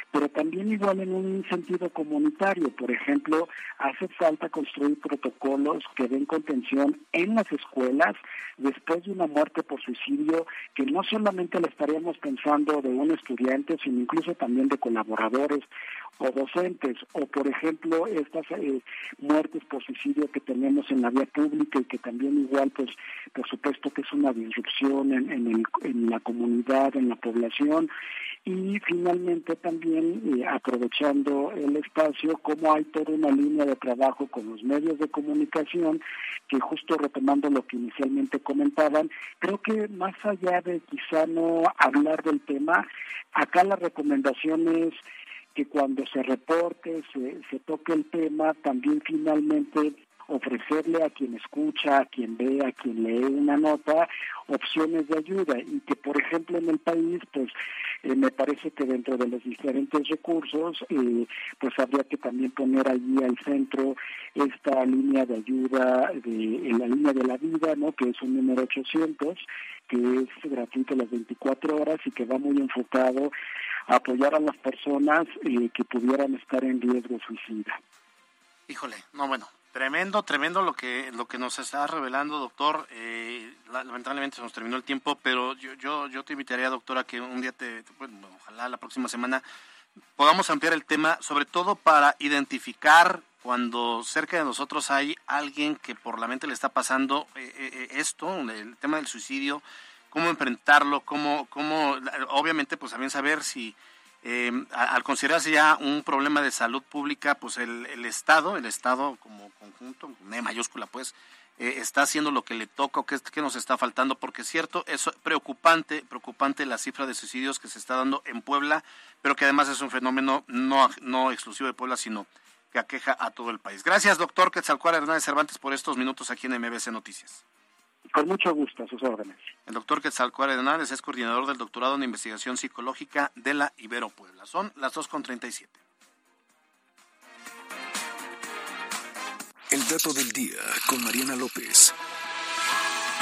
pero también igual en un sentido comunitario. Por ejemplo, hace falta construir protocolos que den contención en las escuelas después de una muerte por suicidio, que no solamente le estaríamos pensando de un estudiante, sino incluso también de colaboradores o docentes, o por ejemplo estas eh, muertes por suicidio que tenemos en la vía pública y que también igual, pues por supuesto que es una disrupción en, en, en la comunidad, en la población, y finalmente también eh, aprovechando el espacio, como hay toda una línea de trabajo con los medios de comunicación, que justo retomando lo que inicialmente comentaban, creo que más allá de quizá no hablar del tema, acá la recomendación es que cuando se reporte, se toque el tema, también finalmente ofrecerle a quien escucha, a quien ve, a quien lee una nota, opciones de ayuda y que, por ejemplo, en el país, pues eh, me parece que dentro de los diferentes recursos, eh, pues habría que también poner allí al centro esta línea de ayuda, de, en la línea de la vida, ¿no? que es un número 800, que es gratuito las 24 horas y que va muy enfocado a apoyar a las personas eh, que pudieran estar en riesgo suicida. Híjole, no, bueno, Tremendo, tremendo lo que lo que nos está revelando, doctor. Eh, lamentablemente se nos terminó el tiempo, pero yo, yo, yo te invitaría, doctora, que un día te, bueno, ojalá la próxima semana podamos ampliar el tema, sobre todo para identificar cuando cerca de nosotros hay alguien que por la mente le está pasando eh, eh, esto, el tema del suicidio, cómo enfrentarlo, cómo, cómo, obviamente, pues también saber si eh, al considerarse ya un problema de salud pública, pues el, Estado, el Estado como conjunto, con mayúscula pues, eh, está haciendo lo que le toca o que, que, nos está faltando, porque es cierto, es preocupante, preocupante la cifra de suicidios que se está dando en Puebla, pero que además es un fenómeno no, no exclusivo de Puebla, sino que aqueja a todo el país. Gracias, doctor Quetzalcoatl Hernández Cervantes, por estos minutos aquí en MBC Noticias. Con mucho gusto, a sus órdenes. El doctor Quetzalcoatl Hernández es coordinador del doctorado en investigación psicológica de la Ibero Puebla. Son las 2.37. El dato del día con Mariana López.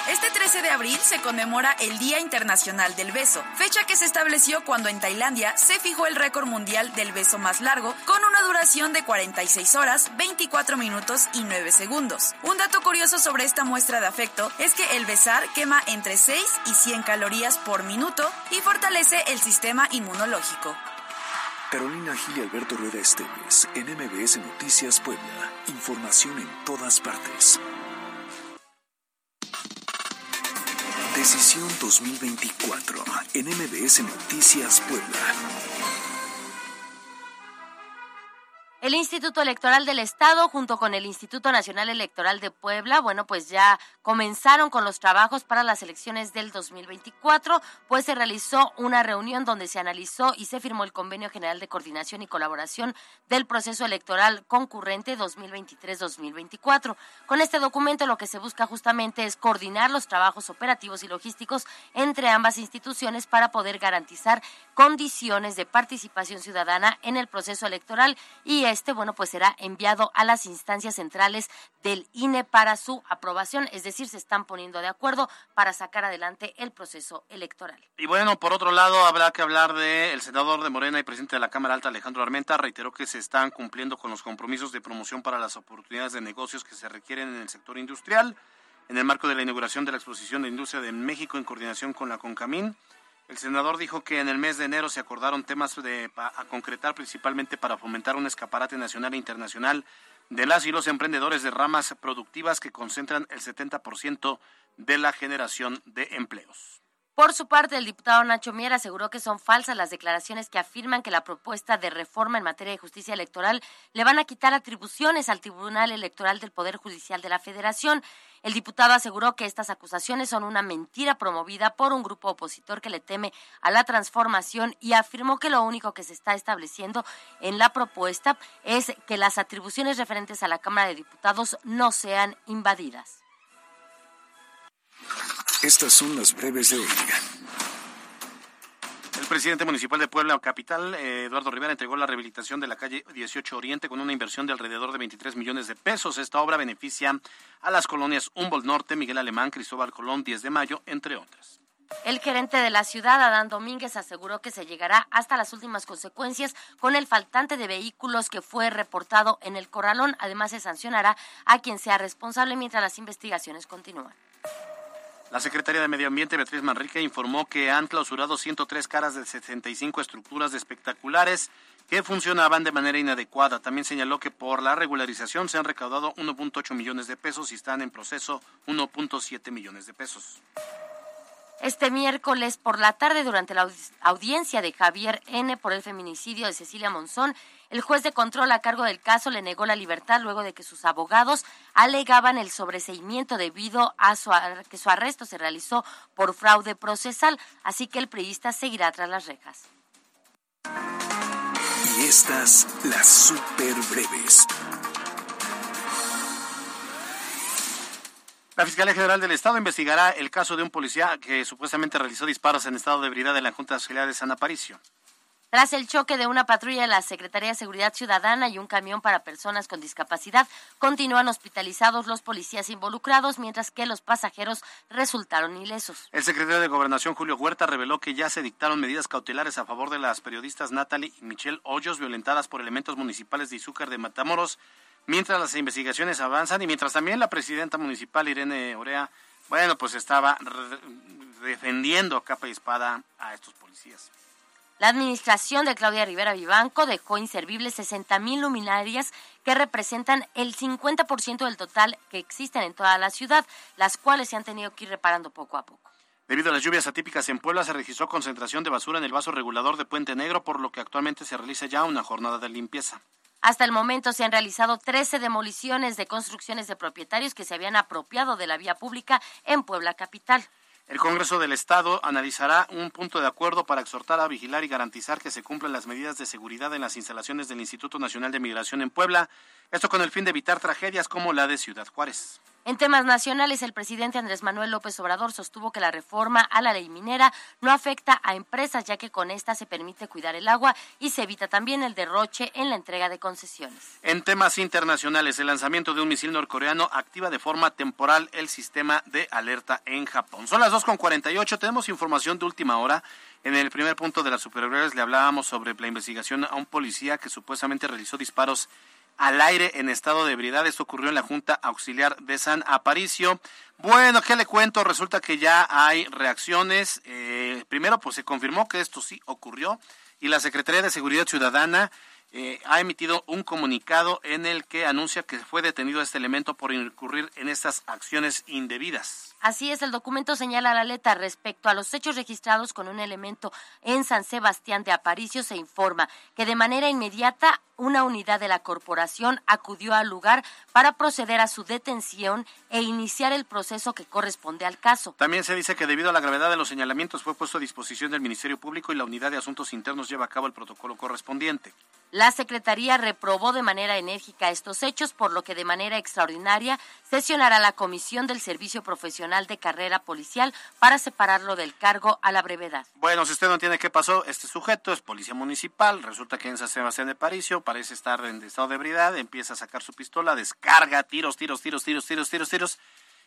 Este 13 de abril se conmemora el Día Internacional del Beso, fecha que se estableció cuando en Tailandia se fijó el récord mundial del beso más largo, con una duración de 46 horas, 24 minutos y 9 segundos. Un dato curioso sobre esta muestra de afecto es que el besar quema entre 6 y 100 calorías por minuto y fortalece el sistema inmunológico. Carolina Gil y Alberto Rueda Esteves, en Noticias Puebla. Información en todas partes. Decisión 2024 en MBS Noticias Puebla. El Instituto Electoral del Estado, junto con el Instituto Nacional Electoral de Puebla, bueno, pues ya comenzaron con los trabajos para las elecciones del 2024, pues se realizó una reunión donde se analizó y se firmó el Convenio General de Coordinación y Colaboración del Proceso Electoral Concurrente 2023-2024. Con este documento lo que se busca justamente es coordinar los trabajos operativos y logísticos entre ambas instituciones para poder garantizar condiciones de participación ciudadana en el proceso electoral y este, bueno, pues será enviado a las instancias centrales del INE para su aprobación, es decir, se están poniendo de acuerdo para sacar adelante el proceso electoral. Y bueno, por otro lado, habrá que hablar del senador de Morena y presidente de la Cámara Alta, Alejandro Armenta, reiteró que se están cumpliendo con los compromisos de promoción para las oportunidades de negocios que se requieren en el sector industrial. En el marco de la inauguración de la exposición de industria de México en coordinación con la CONCAMIN, el senador dijo que en el mes de enero se acordaron temas de, a concretar principalmente para fomentar un escaparate nacional e internacional de las y los emprendedores de ramas productivas que concentran el 70% de la generación de empleos. Por su parte, el diputado Nacho Mier aseguró que son falsas las declaraciones que afirman que la propuesta de reforma en materia de justicia electoral le van a quitar atribuciones al Tribunal Electoral del Poder Judicial de la Federación. El diputado aseguró que estas acusaciones son una mentira promovida por un grupo opositor que le teme a la transformación y afirmó que lo único que se está estableciendo en la propuesta es que las atribuciones referentes a la Cámara de Diputados no sean invadidas. Estas son las breves de hoy. El presidente municipal de Puebla Capital, eh, Eduardo Rivera, entregó la rehabilitación de la calle 18 Oriente con una inversión de alrededor de 23 millones de pesos. Esta obra beneficia a las colonias Humboldt Norte, Miguel Alemán, Cristóbal Colón, 10 de mayo, entre otras. El gerente de la ciudad, Adán Domínguez, aseguró que se llegará hasta las últimas consecuencias con el faltante de vehículos que fue reportado en el corralón. Además, se sancionará a quien sea responsable mientras las investigaciones continúan. La secretaria de Medio Ambiente, Beatriz Manrique, informó que han clausurado 103 caras de 65 estructuras espectaculares que funcionaban de manera inadecuada. También señaló que por la regularización se han recaudado 1.8 millones de pesos y están en proceso 1.7 millones de pesos. Este miércoles por la tarde, durante la audiencia de Javier N. por el feminicidio de Cecilia Monzón, el juez de control a cargo del caso le negó la libertad luego de que sus abogados alegaban el sobreseimiento debido a que su arresto se realizó por fraude procesal, así que el periodista seguirá tras las rejas. Y estas las super breves. La Fiscalía General del Estado investigará el caso de un policía que supuestamente realizó disparos en estado de ebriedad en la Junta Auxiliar de San Aparicio. Tras el choque de una patrulla de la Secretaría de Seguridad Ciudadana y un camión para personas con discapacidad, continúan hospitalizados los policías involucrados, mientras que los pasajeros resultaron ilesos. El secretario de Gobernación, Julio Huerta, reveló que ya se dictaron medidas cautelares a favor de las periodistas Natalie y Michelle Hoyos, violentadas por elementos municipales de Izúcar de Matamoros, mientras las investigaciones avanzan y mientras también la presidenta municipal Irene Orea, bueno, pues estaba defendiendo capa y espada a estos policías. La administración de Claudia Rivera Vivanco dejó inservibles 60 mil luminarias que representan el 50% del total que existen en toda la ciudad, las cuales se han tenido que ir reparando poco a poco. Debido a las lluvias atípicas en Puebla, se registró concentración de basura en el vaso regulador de Puente Negro, por lo que actualmente se realiza ya una jornada de limpieza. Hasta el momento se han realizado 13 demoliciones de construcciones de propietarios que se habían apropiado de la vía pública en Puebla Capital. El Congreso del Estado analizará un punto de acuerdo para exhortar a vigilar y garantizar que se cumplan las medidas de seguridad en las instalaciones del Instituto Nacional de Migración en Puebla, esto con el fin de evitar tragedias como la de Ciudad Juárez. En temas nacionales, el presidente Andrés Manuel López Obrador sostuvo que la reforma a la ley minera no afecta a empresas, ya que con esta se permite cuidar el agua y se evita también el derroche en la entrega de concesiones. En temas internacionales, el lanzamiento de un misil norcoreano activa de forma temporal el sistema de alerta en Japón. Son las 2.48, tenemos información de última hora. En el primer punto de las superiores le hablábamos sobre la investigación a un policía que supuestamente realizó disparos al aire en estado de ebriedad. Esto ocurrió en la Junta Auxiliar de San Aparicio. Bueno, ¿qué le cuento? Resulta que ya hay reacciones. Eh, primero, pues se confirmó que esto sí ocurrió y la Secretaría de Seguridad Ciudadana eh, ha emitido un comunicado en el que anuncia que fue detenido este elemento por incurrir en estas acciones indebidas. Así es, el documento señala la letra respecto a los hechos registrados con un elemento en San Sebastián de Aparicio. Se informa que de manera inmediata una unidad de la corporación acudió al lugar para proceder a su detención e iniciar el proceso que corresponde al caso. También se dice que debido a la gravedad de los señalamientos fue puesto a disposición del Ministerio Público y la Unidad de Asuntos Internos lleva a cabo el protocolo correspondiente. La Secretaría reprobó de manera enérgica estos hechos, por lo que de manera extraordinaria sesionará la Comisión del Servicio Profesional de Carrera Policial para separarlo del cargo a la brevedad. Bueno, si usted no entiende qué pasó, este sujeto es policía municipal, resulta que en San Sebastián de Paricio parece estar en estado de ebriedad, empieza a sacar su pistola, descarga, tiros, tiros, tiros, tiros, tiros, tiros, tiros.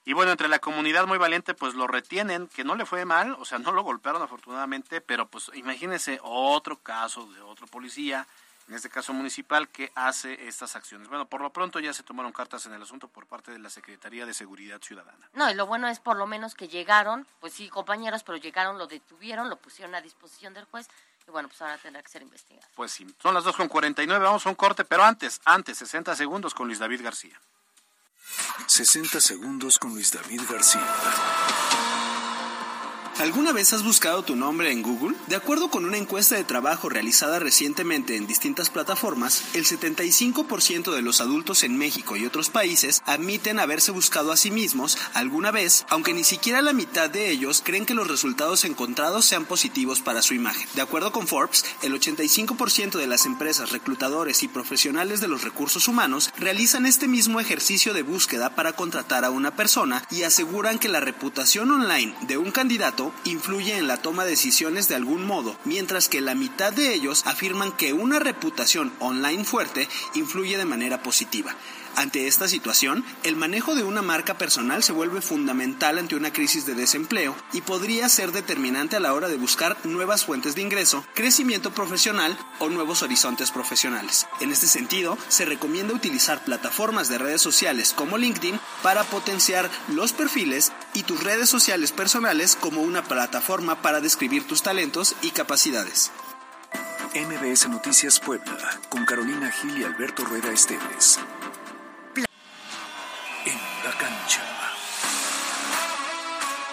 Y bueno, entre la comunidad muy valiente, pues lo retienen, que no le fue mal, o sea, no lo golpearon afortunadamente, pero pues imagínese otro caso de otro policía en este caso municipal, que hace estas acciones. Bueno, por lo pronto ya se tomaron cartas en el asunto por parte de la Secretaría de Seguridad Ciudadana. No, y lo bueno es por lo menos que llegaron, pues sí, compañeros, pero llegaron, lo detuvieron, lo pusieron a disposición del juez. Y bueno, pues ahora tendrá que ser investigado. Pues sí, son las 2.49, vamos a un corte, pero antes, antes, 60 segundos con Luis David García. 60 segundos con Luis David García. ¿Alguna vez has buscado tu nombre en Google? De acuerdo con una encuesta de trabajo realizada recientemente en distintas plataformas, el 75% de los adultos en México y otros países admiten haberse buscado a sí mismos alguna vez, aunque ni siquiera la mitad de ellos creen que los resultados encontrados sean positivos para su imagen. De acuerdo con Forbes, el 85% de las empresas, reclutadores y profesionales de los recursos humanos realizan este mismo ejercicio de búsqueda para contratar a una persona y aseguran que la reputación online de un candidato influye en la toma de decisiones de algún modo, mientras que la mitad de ellos afirman que una reputación online fuerte influye de manera positiva. Ante esta situación, el manejo de una marca personal se vuelve fundamental ante una crisis de desempleo y podría ser determinante a la hora de buscar nuevas fuentes de ingreso, crecimiento profesional o nuevos horizontes profesionales. En este sentido, se recomienda utilizar plataformas de redes sociales como LinkedIn para potenciar los perfiles y tus redes sociales personales como una plataforma para describir tus talentos y capacidades. MBS Noticias Puebla, con Carolina Gil y Alberto Rueda Esteves.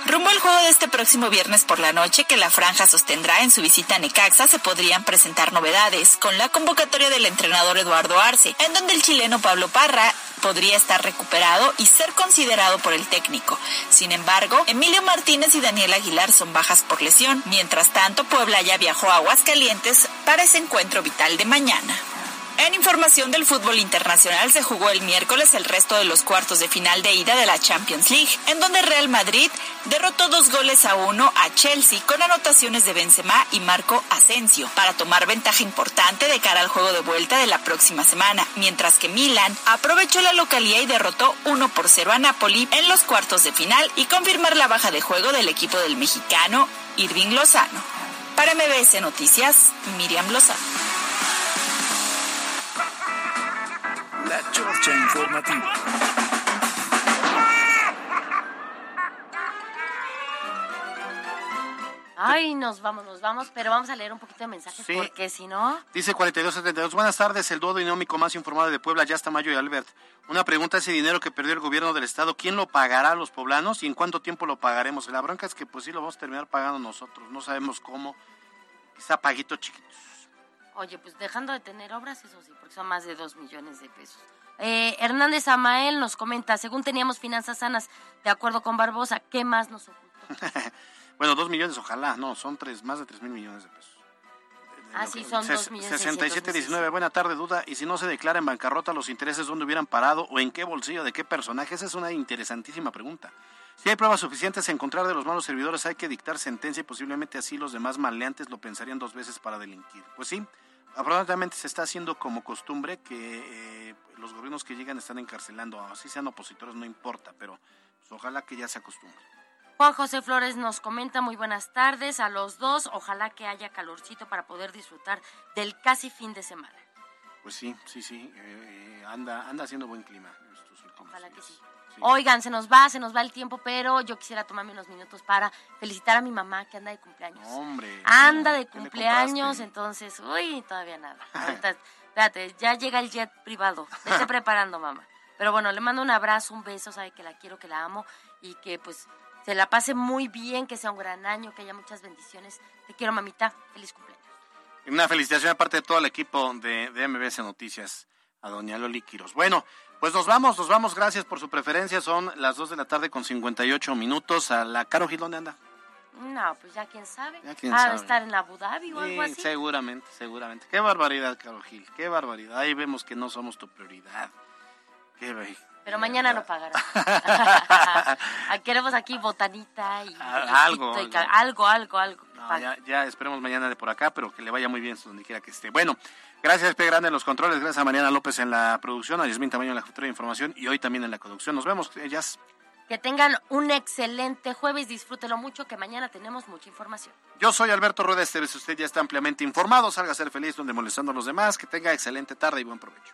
Rumbo al juego de este próximo viernes por la noche que la franja sostendrá en su visita a Necaxa se podrían presentar novedades con la convocatoria del entrenador Eduardo Arce, en donde el chileno Pablo Parra podría estar recuperado y ser considerado por el técnico. Sin embargo, Emilio Martínez y Daniel Aguilar son bajas por lesión. Mientras tanto, Puebla ya viajó a Aguascalientes para ese encuentro vital de mañana. En información del fútbol internacional se jugó el miércoles el resto de los cuartos de final de ida de la Champions League, en donde Real Madrid derrotó dos goles a uno a Chelsea con anotaciones de Benzema y Marco Asensio para tomar ventaja importante de cara al juego de vuelta de la próxima semana, mientras que Milan aprovechó la localía y derrotó 1 por 0 a Napoli en los cuartos de final y confirmar la baja de juego del equipo del mexicano Irving Lozano. Para MBS Noticias, Miriam Lozano. La Chorcha Informativa. Ay, nos vamos, nos vamos, pero vamos a leer un poquito de mensajes porque si no... Dice 4272, buenas tardes, el dúo dinámico más informado de Puebla, ya está Mayo y Albert. Una pregunta, ese dinero que perdió el gobierno del estado, ¿quién lo pagará a los poblanos y en cuánto tiempo lo pagaremos? La bronca es que pues sí lo vamos a terminar pagando nosotros, no sabemos cómo, quizá paguito chiquitos. Oye, pues dejando de tener obras, eso sí, porque son más de dos millones de pesos. Eh, Hernández Amael nos comenta, según teníamos finanzas sanas, de acuerdo con Barbosa, ¿qué más nos ocultó? bueno, dos millones, ojalá, no, son tres, más de tres mil millones de pesos. Ah, sí, son dos millones. 6719, buena tarde, duda. Y si no se declara en bancarrota, ¿los intereses dónde hubieran parado o en qué bolsillo, de qué personaje? Esa es una interesantísima pregunta. Si hay pruebas suficientes a encontrar de los malos servidores, hay que dictar sentencia y posiblemente así los demás maleantes lo pensarían dos veces para delinquir. Pues sí, afortunadamente se está haciendo como costumbre que eh, los gobiernos que llegan están encarcelando, así sean opositores, no importa, pero pues, ojalá que ya se acostumbre. Juan José Flores nos comenta muy buenas tardes a los dos, ojalá que haya calorcito para poder disfrutar del casi fin de semana. Pues sí, sí, sí, eh, anda, anda haciendo buen clima. Ojalá que sí. Oigan, se nos va, se nos va el tiempo, pero yo quisiera tomarme unos minutos para felicitar a mi mamá que anda de cumpleaños. hombre. Anda de cumpleaños, entonces, uy, todavía nada. Ahorita, espérate, ya llega el jet privado. Estoy preparando, mamá. Pero bueno, le mando un abrazo, un beso, sabe que la quiero, que la amo y que pues se la pase muy bien, que sea un gran año, que haya muchas bendiciones. Te quiero, mamita. Feliz cumpleaños. Una felicitación aparte de todo el equipo de, de MBS Noticias a doña Loli Quiros. Bueno, pues nos vamos, nos vamos, gracias por su preferencia. Son las 2 de la tarde con 58 minutos. A la Caro Gil, ¿dónde anda? No, pues ya quién sabe. Ya quién ah, estar en Abu Dhabi o algo así. Seguramente, seguramente. Qué barbaridad, Caro Gil, qué barbaridad. Ahí vemos que no somos tu prioridad. Qué Pero mañana lo pagará. Queremos aquí botanita y, ah, algo, algo, algo, algo. ya, ya esperemos mañana de por acá, pero que le vaya muy bien donde quiera que esté. Bueno, Gracias, P. Grande, en los controles. Gracias a Mariana López en la producción, a Yasmín Tamaño en la futura de información y hoy también en la conducción. Nos vemos, ellas. Que tengan un excelente jueves, disfrútelo mucho, que mañana tenemos mucha información. Yo soy Alberto Rueda Esteves, usted ya está ampliamente informado, salga a ser feliz donde molestando a los demás, que tenga excelente tarde y buen provecho.